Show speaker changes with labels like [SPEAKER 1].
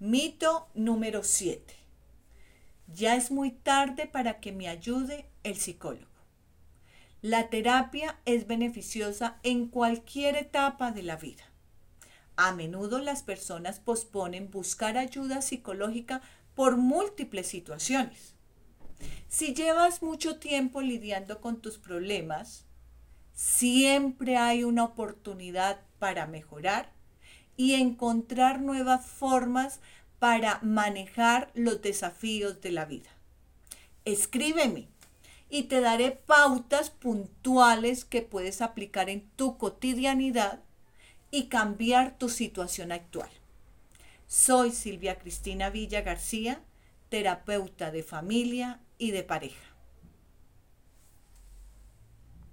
[SPEAKER 1] Mito número 7. Ya es muy tarde para que me ayude el psicólogo. La terapia es beneficiosa en cualquier etapa de la vida. A menudo las personas posponen buscar ayuda psicológica por múltiples situaciones. Si llevas mucho tiempo lidiando con tus problemas, siempre hay una oportunidad para mejorar y encontrar nuevas formas para manejar los desafíos de la vida. Escríbeme y te daré pautas puntuales que puedes aplicar en tu cotidianidad y cambiar tu situación actual. Soy Silvia Cristina Villa García, terapeuta de familia y de pareja.